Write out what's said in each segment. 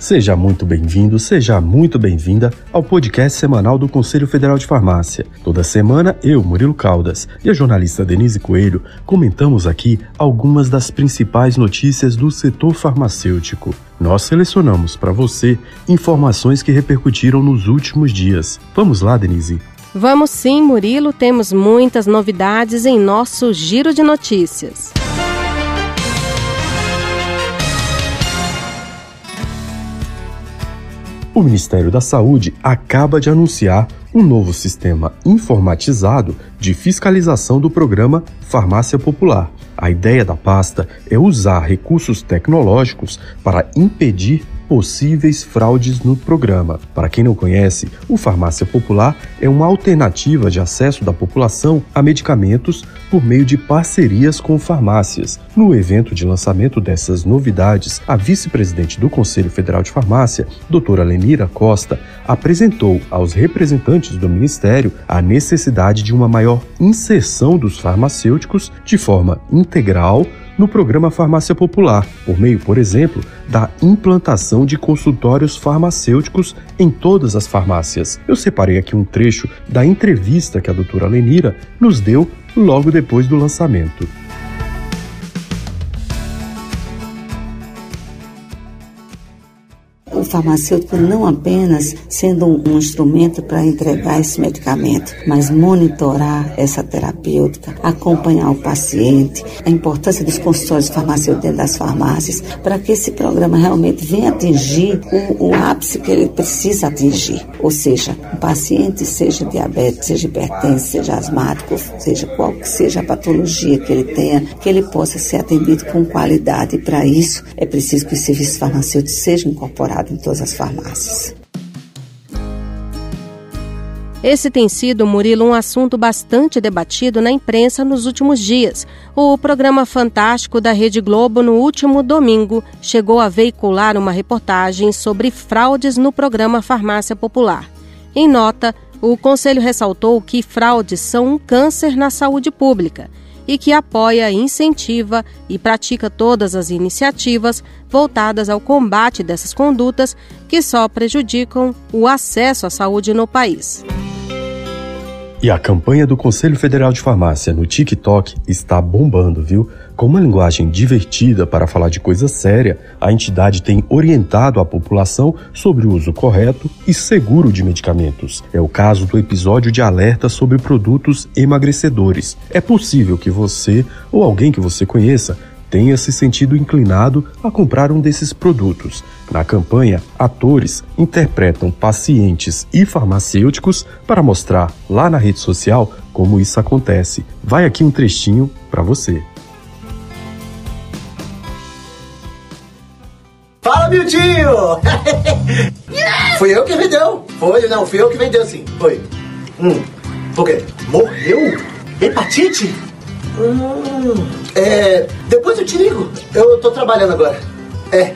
Seja muito bem-vindo, seja muito bem-vinda ao podcast semanal do Conselho Federal de Farmácia. Toda semana, eu, Murilo Caldas, e a jornalista Denise Coelho comentamos aqui algumas das principais notícias do setor farmacêutico. Nós selecionamos para você informações que repercutiram nos últimos dias. Vamos lá, Denise? Vamos sim, Murilo, temos muitas novidades em nosso giro de notícias. O Ministério da Saúde acaba de anunciar um novo sistema informatizado de fiscalização do programa Farmácia Popular. A ideia da pasta é usar recursos tecnológicos para impedir possíveis fraudes no programa. Para quem não conhece, o Farmácia Popular é uma alternativa de acesso da população a medicamentos por meio de parcerias com farmácias. No evento de lançamento dessas novidades, a vice-presidente do Conselho Federal de Farmácia, doutora Lenira Costa, apresentou aos representantes do Ministério a necessidade de uma maior inserção dos farmacêuticos de forma integral no programa Farmácia Popular, por meio, por exemplo, da implantação de consultórios farmacêuticos em todas as farmácias. Eu separei aqui um trecho da entrevista que a doutora Lenira nos deu logo depois do lançamento. O farmacêutico não apenas sendo um, instrumento para entregar esse medicamento, mas monitorar essa terapêutica, acompanhar o paciente, a importância dos consultórios farmacêuticos dentro das farmácias, para que esse programa realmente venha atingir o, o ápice que ele precisa atingir. Ou seja, o paciente, seja diabetes, seja hipertenso, seja asmático, seja qual que seja a patologia que ele tenha, que ele possa ser atendido com qualidade. E para isso é preciso que os serviços farmacêuticos sejam incorporados em todas as farmácias. Esse tem sido, Murilo, um assunto bastante debatido na imprensa nos últimos dias. O programa Fantástico da Rede Globo, no último domingo, chegou a veicular uma reportagem sobre fraudes no programa Farmácia Popular. Em nota, o Conselho ressaltou que fraudes são um câncer na saúde pública e que apoia, incentiva e pratica todas as iniciativas voltadas ao combate dessas condutas que só prejudicam o acesso à saúde no país. E a campanha do Conselho Federal de Farmácia no TikTok está bombando, viu? Com uma linguagem divertida para falar de coisa séria, a entidade tem orientado a população sobre o uso correto e seguro de medicamentos. É o caso do episódio de alerta sobre produtos emagrecedores. É possível que você ou alguém que você conheça tenha se sentido inclinado a comprar um desses produtos. Na campanha, atores interpretam pacientes e farmacêuticos para mostrar lá na rede social como isso acontece. Vai aqui um trechinho para você. Foi eu que vendeu. Foi, não, fui eu que vendeu sim. Foi. Hum. O quê? Morreu? Hepatite? Hum. É. Depois eu te ligo. Eu tô trabalhando agora. É.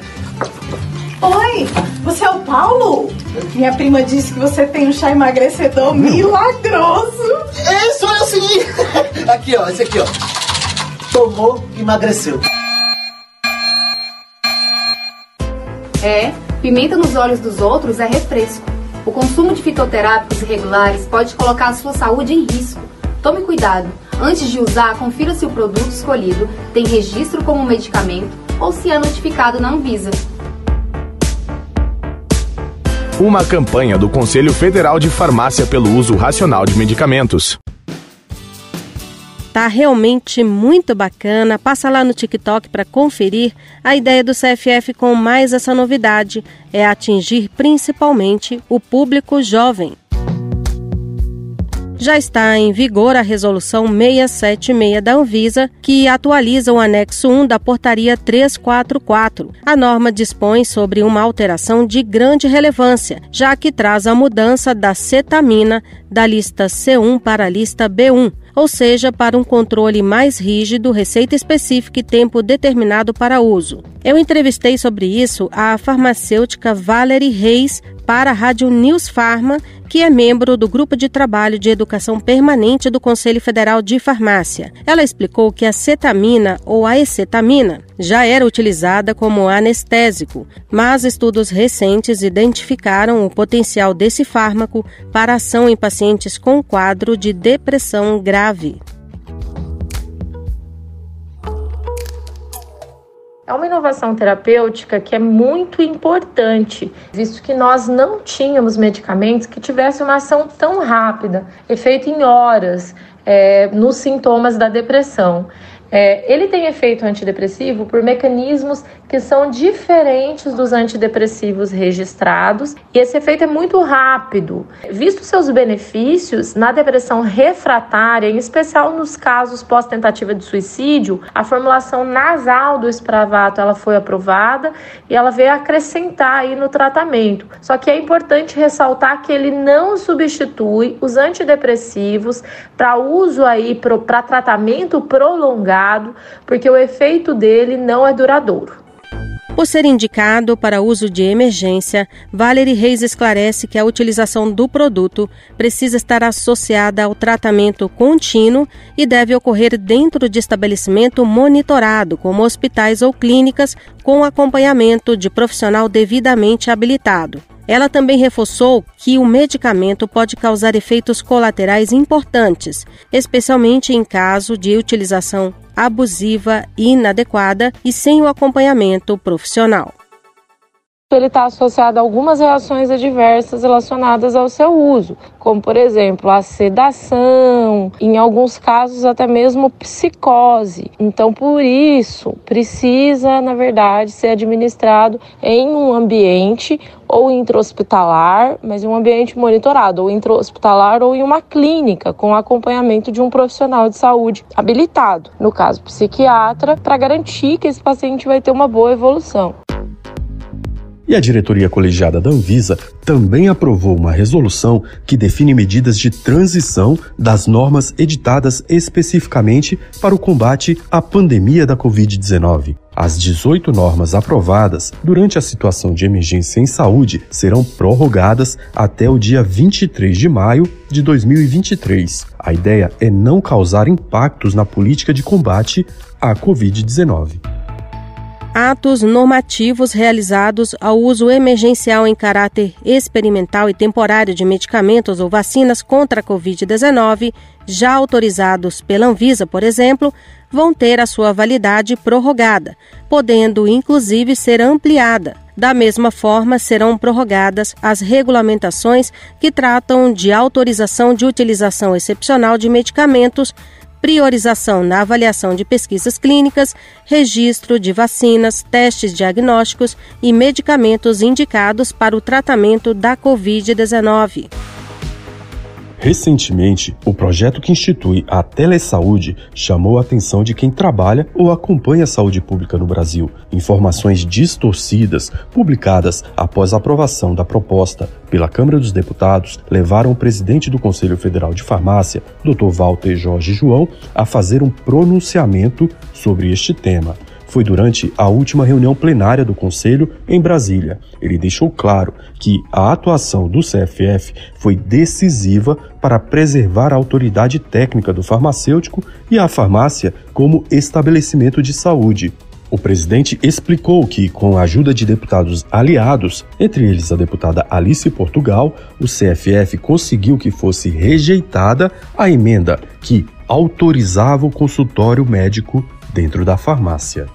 Oi, você é o Paulo? Minha prima disse que você tem um chá emagrecedor milagroso. É, sou eu sim. Aqui, ó, esse aqui, ó. Tomou, emagreceu. É, pimenta nos olhos dos outros é refresco. O consumo de fitoterápicos irregulares pode colocar a sua saúde em risco. Tome cuidado. Antes de usar, confira se o produto escolhido tem registro como medicamento ou se é notificado na Anvisa. Uma campanha do Conselho Federal de Farmácia pelo uso racional de medicamentos. Tá realmente muito bacana. Passa lá no TikTok para conferir. A ideia do CFF com mais essa novidade é atingir principalmente o público jovem. Já está em vigor a Resolução 676 da Anvisa, que atualiza o anexo 1 da Portaria 344. A norma dispõe sobre uma alteração de grande relevância, já que traz a mudança da cetamina da lista C1 para a lista B1 ou seja, para um controle mais rígido, receita específica e tempo determinado para uso. Eu entrevistei sobre isso a farmacêutica Valerie Reis para a Rádio News Pharma, que é membro do Grupo de Trabalho de Educação Permanente do Conselho Federal de Farmácia. Ela explicou que a cetamina ou a acetamina já era utilizada como anestésico, mas estudos recentes identificaram o potencial desse fármaco para ação em pacientes com quadro de depressão grave. É uma inovação terapêutica que é muito importante, visto que nós não tínhamos medicamentos que tivessem uma ação tão rápida, efeito em horas, é, nos sintomas da depressão. É, ele tem efeito antidepressivo por mecanismos que são diferentes dos antidepressivos registrados e esse efeito é muito rápido. Visto seus benefícios na depressão refratária, em especial nos casos pós-tentativa de suicídio, a formulação nasal do espravato ela foi aprovada e ela veio acrescentar aí no tratamento. Só que é importante ressaltar que ele não substitui os antidepressivos para uso aí para tratamento prolongado porque o efeito dele não é duradouro. Por ser indicado para uso de emergência, Valerie Reis esclarece que a utilização do produto precisa estar associada ao tratamento contínuo e deve ocorrer dentro de estabelecimento monitorado, como hospitais ou clínicas, com acompanhamento de profissional devidamente habilitado. Ela também reforçou que o medicamento pode causar efeitos colaterais importantes, especialmente em caso de utilização abusiva inadequada e sem o acompanhamento profissional ele está associado a algumas reações adversas relacionadas ao seu uso, como por exemplo a sedação, em alguns casos até mesmo psicose. Então, por isso, precisa, na verdade, ser administrado em um ambiente ou intra-hospitalar, mas em um ambiente monitorado, ou intra-hospitalar ou em uma clínica, com acompanhamento de um profissional de saúde habilitado, no caso psiquiatra, para garantir que esse paciente vai ter uma boa evolução. E a diretoria colegiada da Anvisa também aprovou uma resolução que define medidas de transição das normas editadas especificamente para o combate à pandemia da Covid-19. As 18 normas aprovadas durante a situação de emergência em saúde serão prorrogadas até o dia 23 de maio de 2023. A ideia é não causar impactos na política de combate à Covid-19 atos normativos realizados ao uso emergencial em caráter experimental e temporário de medicamentos ou vacinas contra a Covid-19, já autorizados pela Anvisa, por exemplo, vão ter a sua validade prorrogada, podendo inclusive ser ampliada. Da mesma forma, serão prorrogadas as regulamentações que tratam de autorização de utilização excepcional de medicamentos priorização na avaliação de pesquisas clínicas, registro de vacinas, testes diagnósticos e medicamentos indicados para o tratamento da Covid-19. Recentemente, o projeto que institui a telesaúde chamou a atenção de quem trabalha ou acompanha a saúde pública no Brasil. Informações distorcidas, publicadas após a aprovação da proposta pela Câmara dos Deputados, levaram o presidente do Conselho Federal de Farmácia, Dr. Walter Jorge João, a fazer um pronunciamento sobre este tema foi durante a última reunião plenária do Conselho em Brasília. Ele deixou claro que a atuação do CFF foi decisiva para preservar a autoridade técnica do farmacêutico e a farmácia como estabelecimento de saúde. O presidente explicou que, com a ajuda de deputados aliados, entre eles a deputada Alice Portugal, o CFF conseguiu que fosse rejeitada a emenda que autorizava o consultório médico dentro da farmácia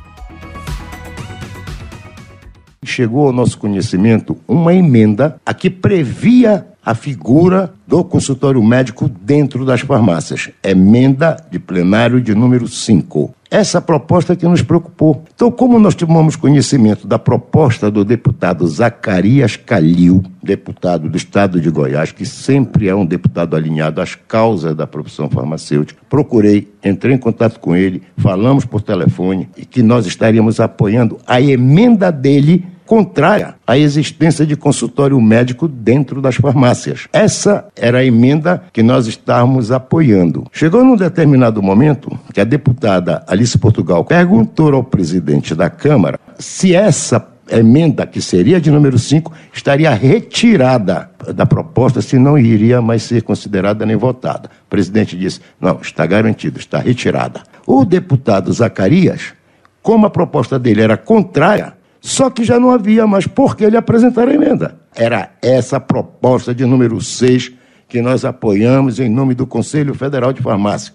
chegou ao nosso conhecimento uma emenda a que previa a figura do consultório médico dentro das farmácias. Emenda de plenário de número 5. Essa proposta que nos preocupou. Então, como nós tomamos conhecimento da proposta do deputado Zacarias Calil, deputado do estado de Goiás, que sempre é um deputado alinhado às causas da profissão farmacêutica, procurei, entrei em contato com ele, falamos por telefone e que nós estaríamos apoiando a emenda dele contrária à existência de consultório médico dentro das farmácias. Essa era a emenda que nós estávamos apoiando. Chegou num determinado momento que a deputada Alice Portugal perguntou ao presidente da Câmara se essa emenda, que seria de número 5, estaria retirada da proposta, se não iria mais ser considerada nem votada. O presidente disse: não, está garantido, está retirada. O deputado Zacarias, como a proposta dele era contrária, só que já não havia mais por que ele apresentar a emenda. Era essa proposta de número 6 que nós apoiamos em nome do Conselho Federal de Farmácia.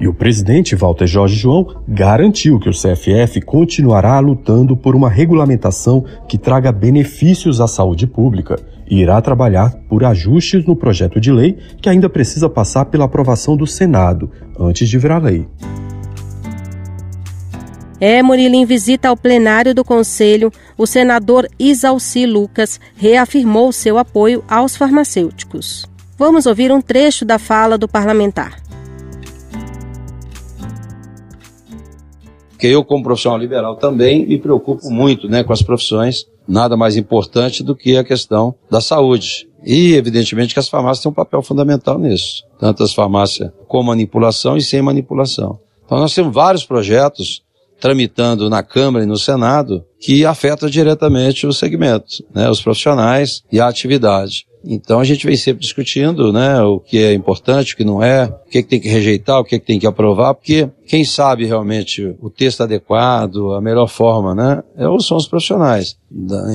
E o presidente Walter Jorge João garantiu que o CFF continuará lutando por uma regulamentação que traga benefícios à saúde pública e irá trabalhar por ajustes no projeto de lei que ainda precisa passar pela aprovação do Senado antes de virar lei. É, Murilo, em visita ao plenário do Conselho, o senador Isalci Lucas reafirmou seu apoio aos farmacêuticos. Vamos ouvir um trecho da fala do parlamentar. Porque eu, como profissional liberal, também me preocupo muito né, com as profissões. Nada mais importante do que a questão da saúde. E, evidentemente, que as farmácias têm um papel fundamental nisso. Tanto as farmácias com manipulação e sem manipulação. Então, nós temos vários projetos tramitando na Câmara e no Senado que afetam diretamente o segmento, né, os profissionais e a atividade. Então a gente vem sempre discutindo, né, o que é importante, o que não é, o que, é que tem que rejeitar, o que, é que tem que aprovar, porque quem sabe realmente o texto adequado, a melhor forma, né, é são os profissionais.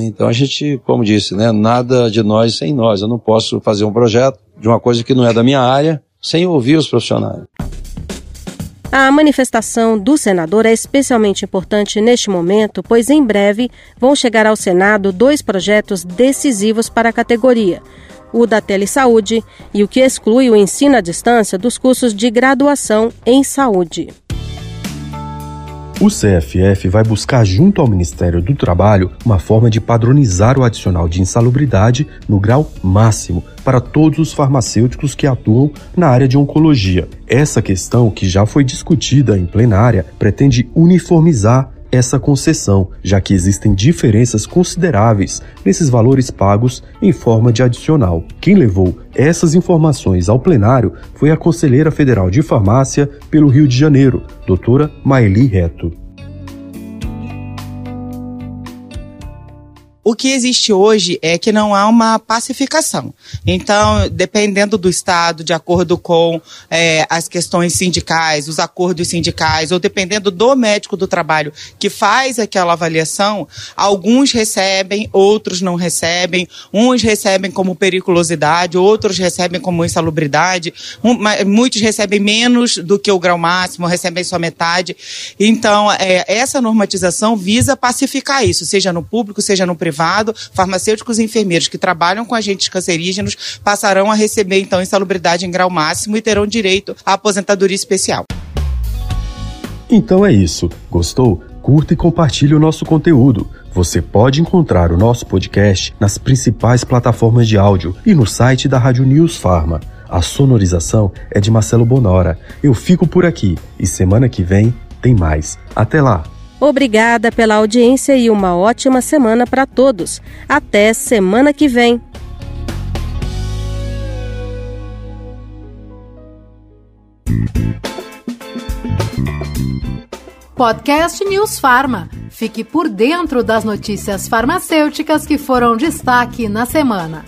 Então a gente, como disse, né, nada de nós sem nós. Eu não posso fazer um projeto de uma coisa que não é da minha área sem ouvir os profissionais. A manifestação do senador é especialmente importante neste momento, pois em breve vão chegar ao Senado dois projetos decisivos para a categoria: o da telesaúde e o que exclui o ensino à distância dos cursos de graduação em saúde. O CFF vai buscar, junto ao Ministério do Trabalho, uma forma de padronizar o adicional de insalubridade no grau máximo para todos os farmacêuticos que atuam na área de oncologia. Essa questão, que já foi discutida em plenária, pretende uniformizar essa concessão, já que existem diferenças consideráveis nesses valores pagos em forma de adicional. Quem levou essas informações ao plenário foi a conselheira federal de farmácia pelo Rio de Janeiro, doutora Maeli Reto. O que existe hoje é que não há uma pacificação. Então, dependendo do Estado, de acordo com é, as questões sindicais, os acordos sindicais, ou dependendo do médico do trabalho que faz aquela avaliação, alguns recebem, outros não recebem, uns recebem como periculosidade, outros recebem como insalubridade, um, muitos recebem menos do que o grau máximo, recebem só metade. Então, é, essa normatização visa pacificar isso, seja no público, seja no privado privado, farmacêuticos e enfermeiros que trabalham com agentes cancerígenos passarão a receber, então, insalubridade em grau máximo e terão direito à aposentadoria especial. Então é isso. Gostou? Curta e compartilhe o nosso conteúdo. Você pode encontrar o nosso podcast nas principais plataformas de áudio e no site da Rádio News Farma. A sonorização é de Marcelo Bonora. Eu fico por aqui e semana que vem tem mais. Até lá! Obrigada pela audiência e uma ótima semana para todos. Até semana que vem. Podcast News Farma. Fique por dentro das notícias farmacêuticas que foram destaque na semana.